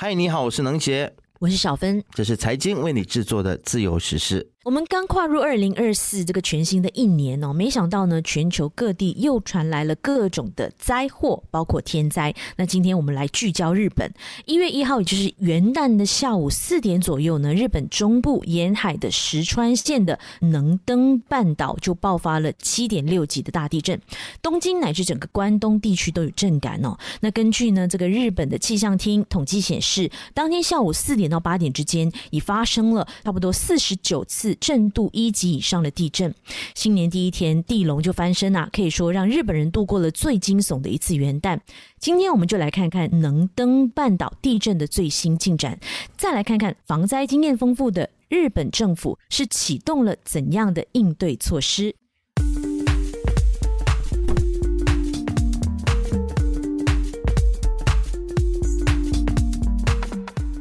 嗨，你好，我是能杰，我是小芬，这是财经为你制作的自由时事。我们刚跨入二零二四这个全新的一年哦，没想到呢，全球各地又传来了各种的灾祸，包括天灾。那今天我们来聚焦日本。一月一号，也就是元旦的下午四点左右呢，日本中部沿海的石川县的能登半岛就爆发了七点六级的大地震，东京乃至整个关东地区都有震感哦。那根据呢这个日本的气象厅统计显示，当天下午四点到八点之间，已发生了差不多四十九次。震度一级以上的地震，新年第一天地龙就翻身啊，可以说让日本人度过了最惊悚的一次元旦。今天我们就来看看能登半岛地震的最新进展，再来看看防灾经验丰富的日本政府是启动了怎样的应对措施。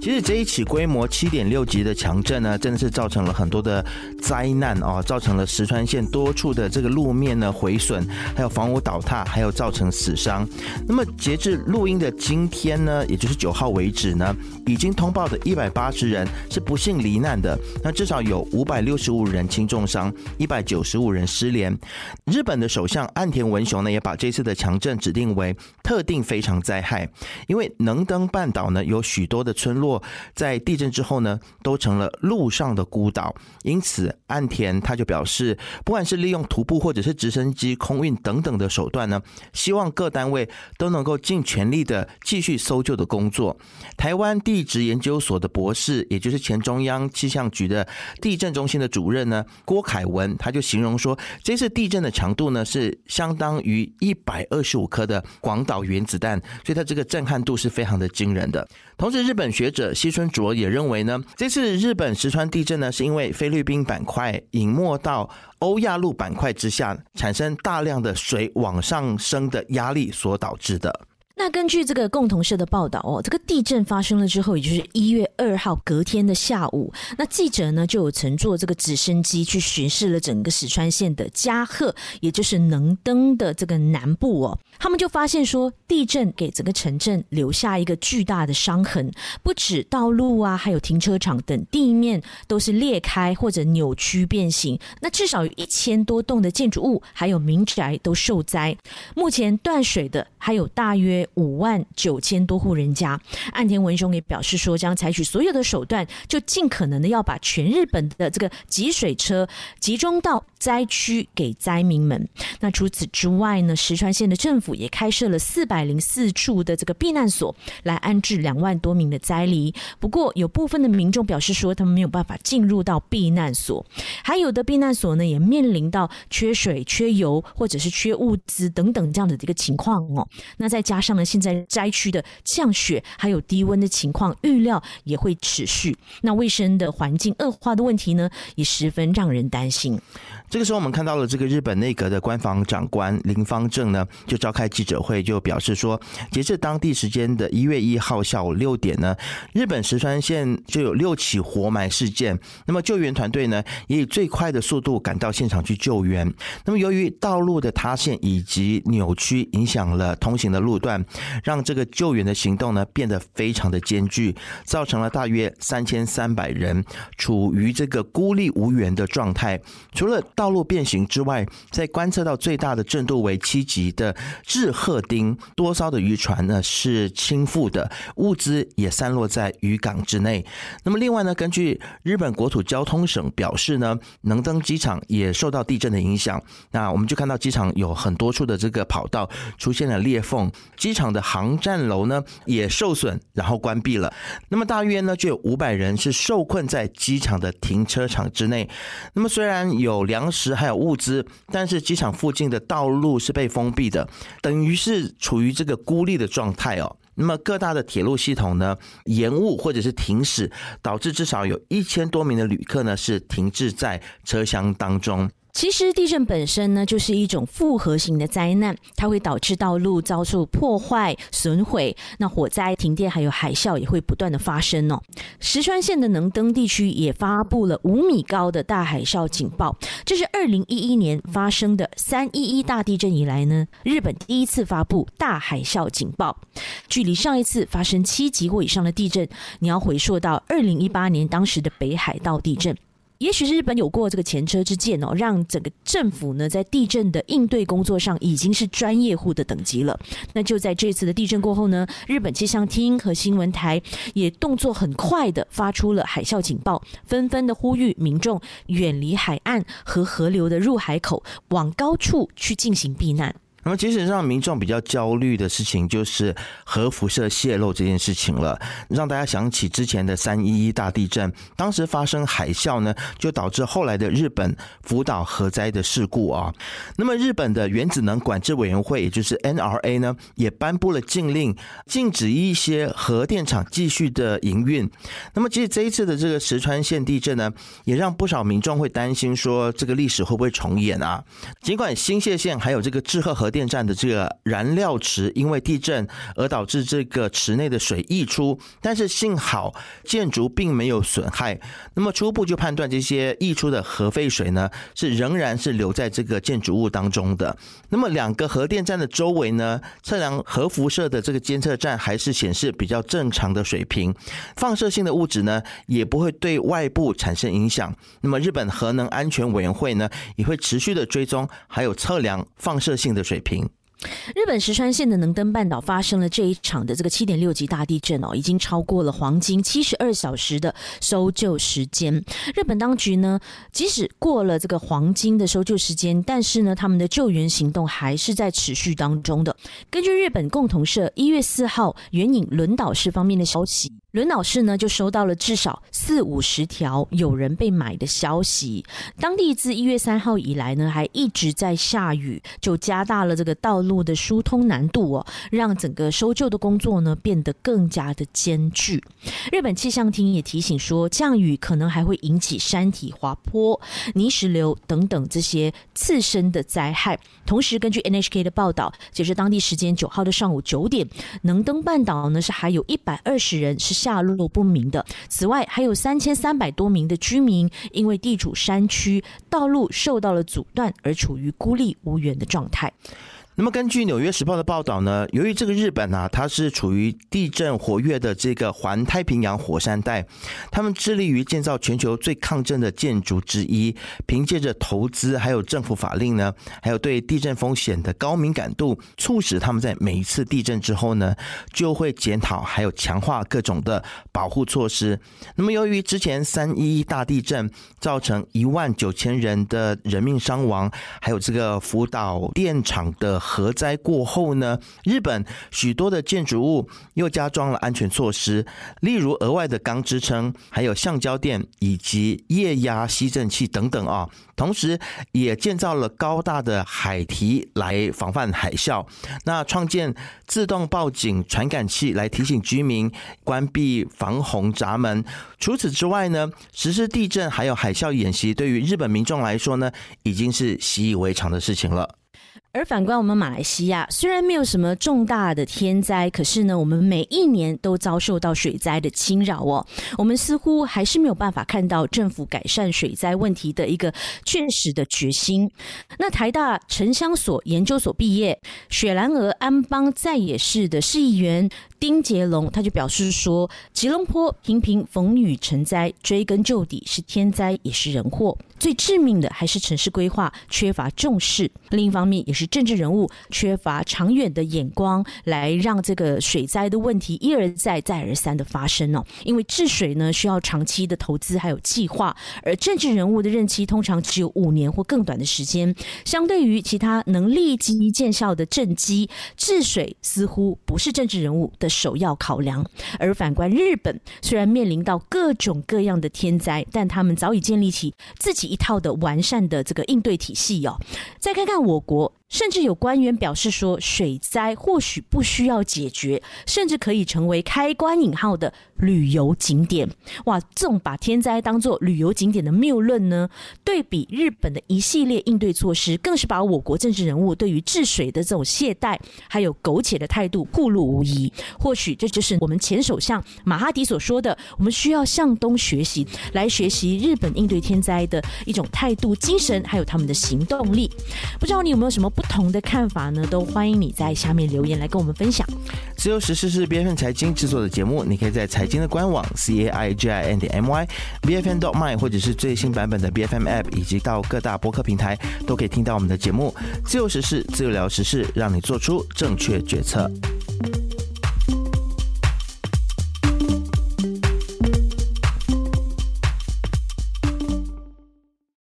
其实这一起规模七点六级的强震呢，真的是造成了很多的灾难啊，造成了石川县多处的这个路面呢毁损，还有房屋倒塌，还有造成死伤。那么截至录音的今天呢，也就是九号为止呢，已经通报的一百八十人是不幸罹难的，那至少有五百六十五人轻重伤，一百九十五人失联。日本的首相岸田文雄呢，也把这次的强震指定为特定非常灾害，因为能登半岛呢有许多的村落。在地震之后呢，都成了陆上的孤岛，因此岸田他就表示，不管是利用徒步或者是直升机、空运等等的手段呢，希望各单位都能够尽全力的继续搜救的工作。台湾地地质研究所的博士，也就是前中央气象局的地震中心的主任呢，郭凯文，他就形容说，这次地震的强度呢是相当于一百二十五颗的广岛原子弹，所以它这个震撼度是非常的惊人的。同时，日本学者西村卓也认为呢，这次日本石川地震呢，是因为菲律宾板块隐没到欧亚陆板块之下，产生大量的水往上升的压力所导致的。那根据这个共同社的报道哦，这个地震发生了之后，也就是一月二号隔天的下午，那记者呢就有乘坐这个直升机去巡视了整个石川县的加贺，也就是能登的这个南部哦。他们就发现说，地震给整个城镇留下一个巨大的伤痕，不止道路啊，还有停车场等地面都是裂开或者扭曲变形。那至少有一千多栋的建筑物还有民宅都受灾。目前断水的还有大约五万九千多户人家。岸田文雄也表示说，将采取所有的手段，就尽可能的要把全日本的这个集水车集中到灾区给灾民们。那除此之外呢，石川县的政府。也开设了四百零四处的这个避难所，来安置两万多名的灾民。不过，有部分的民众表示说，他们没有办法进入到避难所。还有的避难所呢，也面临到缺水、缺油，或者是缺物资等等这样的一个情况哦。那再加上呢，现在灾区的降雪还有低温的情况，预料也会持续。那卫生的环境恶化的问题呢，也十分让人担心。这个时候，我们看到了这个日本内阁的官房长官林方正呢，就召开记者会，就表示说，截至当地时间的一月一号下午六点呢，日本石川县就有六起活埋事件。那么救援团队呢，也以最快的速度赶到现场去救援。那么由于道路的塌陷以及扭曲，影响了通行的路段，让这个救援的行动呢变得非常的艰巨，造成了大约三千三百人处于这个孤立无援的状态。除了道路变形之外，在观测到最大的震度为七级的志贺町，多艘的渔船呢是倾覆的，物资也散落在渔港之内。那么另外呢，根据日本国土交通省表示呢，能登机场也受到地震的影响。那我们就看到机场有很多处的这个跑道出现了裂缝，机场的航站楼呢也受损，然后关闭了。那么大约呢就有五百人是受困在机场的停车场之内。那么虽然有粮食还有物资，但是机场附近的道路是被封闭的，等于是处于这个孤立的状态哦。那么各大的铁路系统呢延误或者是停驶，导致至少有一千多名的旅客呢是停滞在车厢当中。其实地震本身呢，就是一种复合型的灾难，它会导致道路遭受破坏、损毁，那火灾、停电还有海啸也会不断的发生哦。石川县的能登地区也发布了五米高的大海啸警报，这是二零一一年发生的三一一大地震以来呢，日本第一次发布大海啸警报。距离上一次发生七级或以上的地震，你要回溯到二零一八年当时的北海道地震。也许是日本有过这个前车之鉴哦，让整个政府呢在地震的应对工作上已经是专业户的等级了。那就在这次的地震过后呢，日本气象厅和新闻台也动作很快的发出了海啸警报，纷纷的呼吁民众远离海岸和河流的入海口，往高处去进行避难。那么，其实让民众比较焦虑的事情，就是核辐射泄漏这件事情了，让大家想起之前的三一一大地震，当时发生海啸呢，就导致后来的日本福岛核灾的事故啊。那么，日本的原子能管制委员会，也就是 NRA 呢，也颁布了禁令，禁止一些核电厂继续的营运。那么，其实这一次的这个石川县地震呢，也让不少民众会担心说，这个历史会不会重演啊？尽管新泻县还有这个志贺核电电站的这个燃料池因为地震而导致这个池内的水溢出，但是幸好建筑并没有损害。那么初步就判断这些溢出的核废水呢，是仍然是留在这个建筑物当中的。那么两个核电站的周围呢，测量核辐射的这个监测站还是显示比较正常的水平，放射性的物质呢也不会对外部产生影响。那么日本核能安全委员会呢也会持续的追踪还有测量放射性的水。日本石川县的能登半岛发生了这一场的这个七点六级大地震哦，已经超过了黄金七十二小时的搜救时间。日本当局呢，即使过了这个黄金的搜救时间，但是呢，他们的救援行动还是在持续当中的。根据日本共同社一月四号援引轮岛市方面的消息。轮岛市呢，就收到了至少四五十条有人被买的消息。当地自一月三号以来呢，还一直在下雨，就加大了这个道路的疏通难度哦，让整个搜救的工作呢变得更加的艰巨。日本气象厅也提醒说，降雨可能还会引起山体滑坡、泥石流等等这些次生的灾害。同时，根据 NHK 的报道，截至当地时间九号的上午九点，能登半岛呢是还有一百二十人是。下落不明的。此外，还有三千三百多名的居民因为地处山区，道路受到了阻断，而处于孤立无援的状态。那么，根据《纽约时报》的报道呢，由于这个日本啊，它是处于地震活跃的这个环太平洋火山带，他们致力于建造全球最抗震的建筑之一。凭借着投资，还有政府法令呢，还有对地震风险的高敏感度，促使他们在每一次地震之后呢，就会检讨还有强化各种的保护措施。那么，由于之前三一一大地震造成一万九千人的人命伤亡，还有这个福岛电厂的。核灾过后呢，日本许多的建筑物又加装了安全措施，例如额外的钢支撑，还有橡胶垫以及液压吸震器等等啊。同时，也建造了高大的海堤来防范海啸。那创建自动报警传感器来提醒居民关闭防洪闸门。除此之外呢，实施地震还有海啸演习，对于日本民众来说呢，已经是习以为常的事情了。而反观我们马来西亚，虽然没有什么重大的天灾，可是呢，我们每一年都遭受到水灾的侵扰哦。我们似乎还是没有办法看到政府改善水灾问题的一个确实的决心。那台大城乡所研究所毕业，雪兰莪安邦在野市的市议员。丁杰龙他就表示说，吉隆坡频频逢雨成灾，追根究底是天灾也是人祸，最致命的还是城市规划缺乏重视。另一方面，也是政治人物缺乏长远的眼光，来让这个水灾的问题一而再、再而三的发生哦。因为治水呢，需要长期的投资还有计划，而政治人物的任期通常只有五年或更短的时间。相对于其他能立即见效的政绩，治水似乎不是政治人物首要考量，而反观日本，虽然面临到各种各样的天灾，但他们早已建立起自己一套的完善的这个应对体系哦。再看看我国，甚至有官员表示说，水灾或许不需要解决，甚至可以成为开关引号的旅游景点。哇，这种把天灾当作旅游景点的谬论呢，对比日本的一系列应对措施，更是把我国政治人物对于治水的这种懈怠还有苟且的态度暴露无遗。或许这就是我们前首相马哈迪所说的，我们需要向东学习，来学习日本应对天灾的一种态度、精神，还有他们的行动力。不知道你有没有什么？不同的看法呢，都欢迎你在下面留言来跟我们分享。自由时事是 B F N 财经制作的节目，你可以在财经的官网 c a i g i n 点 m y b f n dot my 或者是最新版本的 B F M app，以及到各大播客平台都可以听到我们的节目。自由时事，自由聊时事，让你做出正确决策。